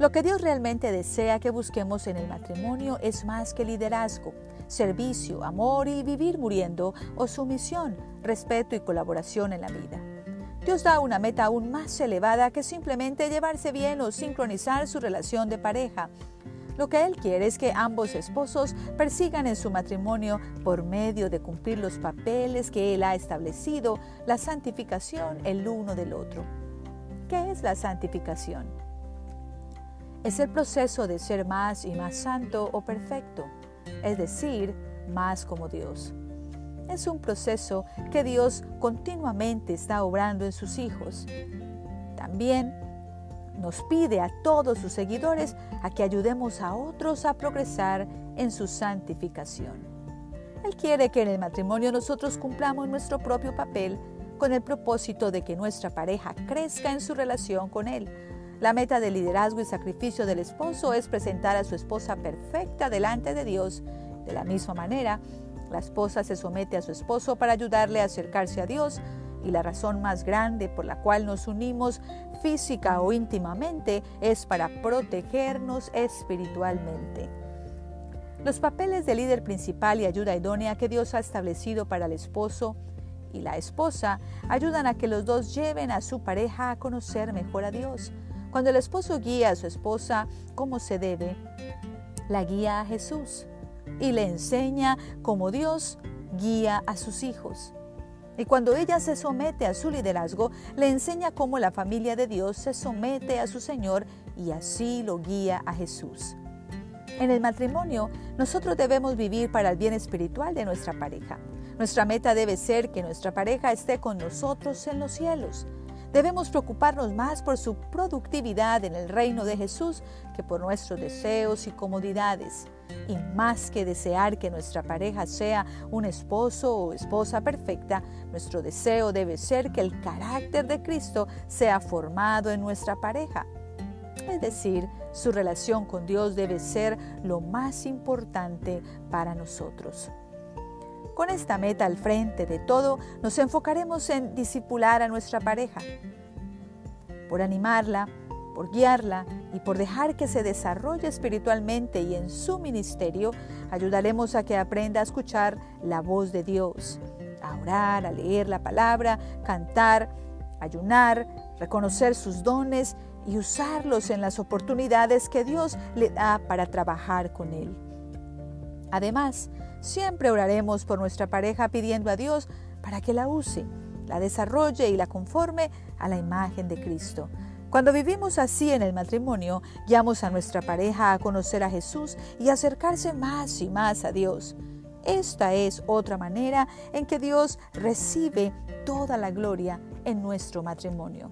Lo que Dios realmente desea que busquemos en el matrimonio es más que liderazgo, servicio, amor y vivir muriendo o sumisión, respeto y colaboración en la vida. Dios da una meta aún más elevada que simplemente llevarse bien o sincronizar su relación de pareja. Lo que Él quiere es que ambos esposos persigan en su matrimonio por medio de cumplir los papeles que Él ha establecido, la santificación el uno del otro. ¿Qué es la santificación? Es el proceso de ser más y más santo o perfecto, es decir, más como Dios. Es un proceso que Dios continuamente está obrando en sus hijos. También nos pide a todos sus seguidores a que ayudemos a otros a progresar en su santificación. Él quiere que en el matrimonio nosotros cumplamos nuestro propio papel con el propósito de que nuestra pareja crezca en su relación con Él, la meta del liderazgo y sacrificio del esposo es presentar a su esposa perfecta delante de Dios. De la misma manera, la esposa se somete a su esposo para ayudarle a acercarse a Dios y la razón más grande por la cual nos unimos física o íntimamente es para protegernos espiritualmente. Los papeles de líder principal y ayuda idónea que Dios ha establecido para el esposo y la esposa ayudan a que los dos lleven a su pareja a conocer mejor a Dios cuando el esposo guía a su esposa como se debe, la guía a Jesús y le enseña cómo Dios guía a sus hijos. Y cuando ella se somete a su liderazgo, le enseña cómo la familia de Dios se somete a su Señor y así lo guía a Jesús. En el matrimonio, nosotros debemos vivir para el bien espiritual de nuestra pareja. Nuestra meta debe ser que nuestra pareja esté con nosotros en los cielos. Debemos preocuparnos más por su productividad en el reino de Jesús que por nuestros deseos y comodidades. Y más que desear que nuestra pareja sea un esposo o esposa perfecta, nuestro deseo debe ser que el carácter de Cristo sea formado en nuestra pareja. Es decir, su relación con Dios debe ser lo más importante para nosotros. Con esta meta al frente de todo, nos enfocaremos en disipular a nuestra pareja, por animarla, por guiarla y por dejar que se desarrolle espiritualmente y en su ministerio, ayudaremos a que aprenda a escuchar la voz de Dios, a orar, a leer la palabra, cantar, ayunar, reconocer sus dones y usarlos en las oportunidades que Dios le da para trabajar con Él. Además, Siempre oraremos por nuestra pareja pidiendo a Dios para que la use, la desarrolle y la conforme a la imagen de Cristo. Cuando vivimos así en el matrimonio, guiamos a nuestra pareja a conocer a Jesús y acercarse más y más a Dios. Esta es otra manera en que Dios recibe toda la gloria en nuestro matrimonio.